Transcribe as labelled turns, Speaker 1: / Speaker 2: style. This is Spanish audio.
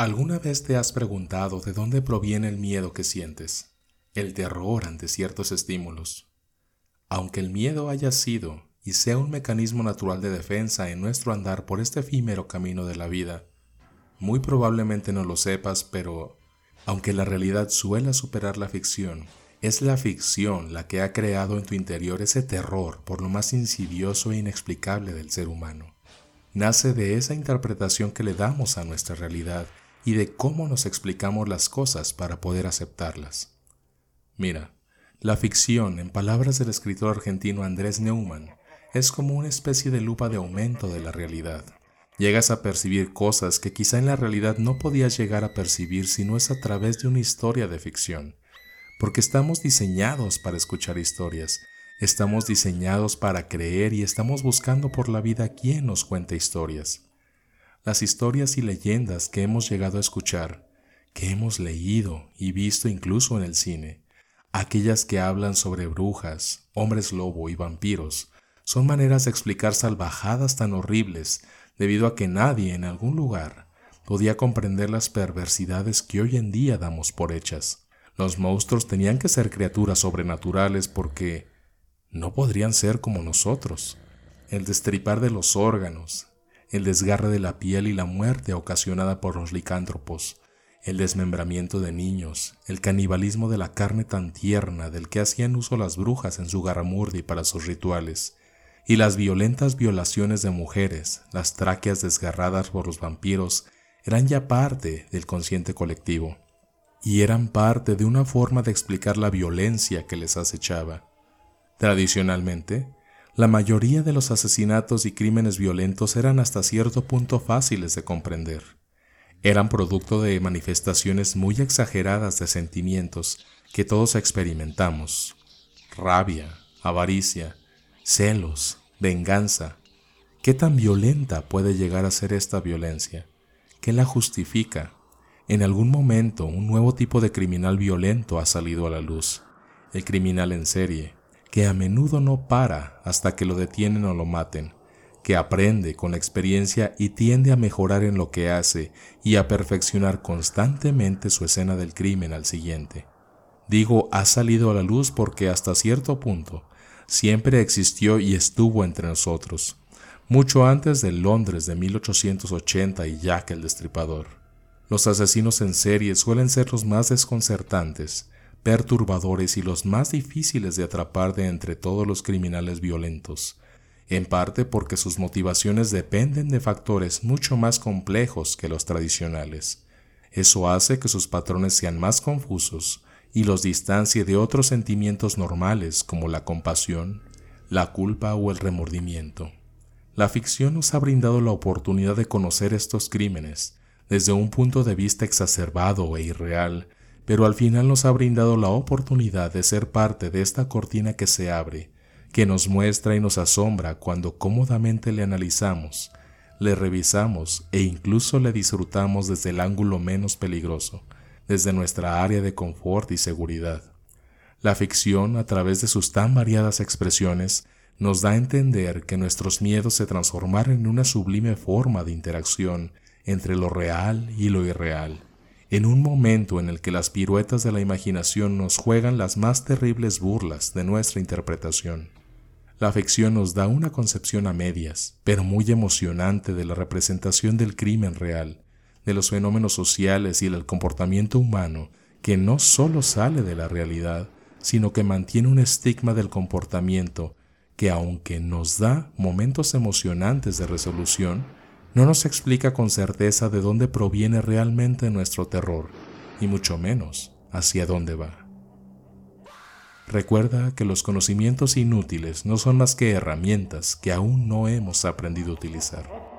Speaker 1: ¿Alguna vez te has preguntado de dónde proviene el miedo que sientes, el terror ante ciertos estímulos? Aunque el miedo haya sido y sea un mecanismo natural de defensa en nuestro andar por este efímero camino de la vida, muy probablemente no lo sepas, pero aunque la realidad suela superar la ficción, es la ficción la que ha creado en tu interior ese terror por lo más insidioso e inexplicable del ser humano. Nace de esa interpretación que le damos a nuestra realidad y de cómo nos explicamos las cosas para poder aceptarlas. Mira, la ficción, en palabras del escritor argentino Andrés Neumann, es como una especie de lupa de aumento de la realidad. Llegas a percibir cosas que quizá en la realidad no podías llegar a percibir si no es a través de una historia de ficción, porque estamos diseñados para escuchar historias, estamos diseñados para creer y estamos buscando por la vida quien nos cuente historias las historias y leyendas que hemos llegado a escuchar, que hemos leído y visto incluso en el cine, aquellas que hablan sobre brujas, hombres lobo y vampiros, son maneras de explicar salvajadas tan horribles debido a que nadie en algún lugar podía comprender las perversidades que hoy en día damos por hechas. Los monstruos tenían que ser criaturas sobrenaturales porque no podrían ser como nosotros. El destripar de los órganos, el desgarre de la piel y la muerte ocasionada por los licántropos, el desmembramiento de niños, el canibalismo de la carne tan tierna del que hacían uso las brujas en su garamurdi para sus rituales, y las violentas violaciones de mujeres, las tráqueas desgarradas por los vampiros, eran ya parte del consciente colectivo, y eran parte de una forma de explicar la violencia que les acechaba. Tradicionalmente, la mayoría de los asesinatos y crímenes violentos eran hasta cierto punto fáciles de comprender. Eran producto de manifestaciones muy exageradas de sentimientos que todos experimentamos. Rabia, avaricia, celos, venganza. ¿Qué tan violenta puede llegar a ser esta violencia? ¿Qué la justifica? En algún momento un nuevo tipo de criminal violento ha salido a la luz, el criminal en serie, que a menudo no para hasta que lo detienen o lo maten, que aprende con la experiencia y tiende a mejorar en lo que hace y a perfeccionar constantemente su escena del crimen al siguiente. Digo ha salido a la luz porque hasta cierto punto siempre existió y estuvo entre nosotros, mucho antes del Londres de 1880 y Jack el Destripador. Los asesinos en serie suelen ser los más desconcertantes, perturbadores y los más difíciles de atrapar de entre todos los criminales violentos, en parte porque sus motivaciones dependen de factores mucho más complejos que los tradicionales. Eso hace que sus patrones sean más confusos y los distancie de otros sentimientos normales como la compasión, la culpa o el remordimiento. La ficción nos ha brindado la oportunidad de conocer estos crímenes desde un punto de vista exacerbado e irreal pero al final nos ha brindado la oportunidad de ser parte de esta cortina que se abre, que nos muestra y nos asombra cuando cómodamente le analizamos, le revisamos e incluso le disfrutamos desde el ángulo menos peligroso, desde nuestra área de confort y seguridad. La ficción, a través de sus tan variadas expresiones, nos da a entender que nuestros miedos se transformaron en una sublime forma de interacción entre lo real y lo irreal en un momento en el que las piruetas de la imaginación nos juegan las más terribles burlas de nuestra interpretación. La ficción nos da una concepción a medias, pero muy emocionante de la representación del crimen real, de los fenómenos sociales y del comportamiento humano que no solo sale de la realidad, sino que mantiene un estigma del comportamiento que aunque nos da momentos emocionantes de resolución, no nos explica con certeza de dónde proviene realmente nuestro terror, y mucho menos hacia dónde va. Recuerda que los conocimientos inútiles no son más que herramientas que aún no hemos aprendido a utilizar.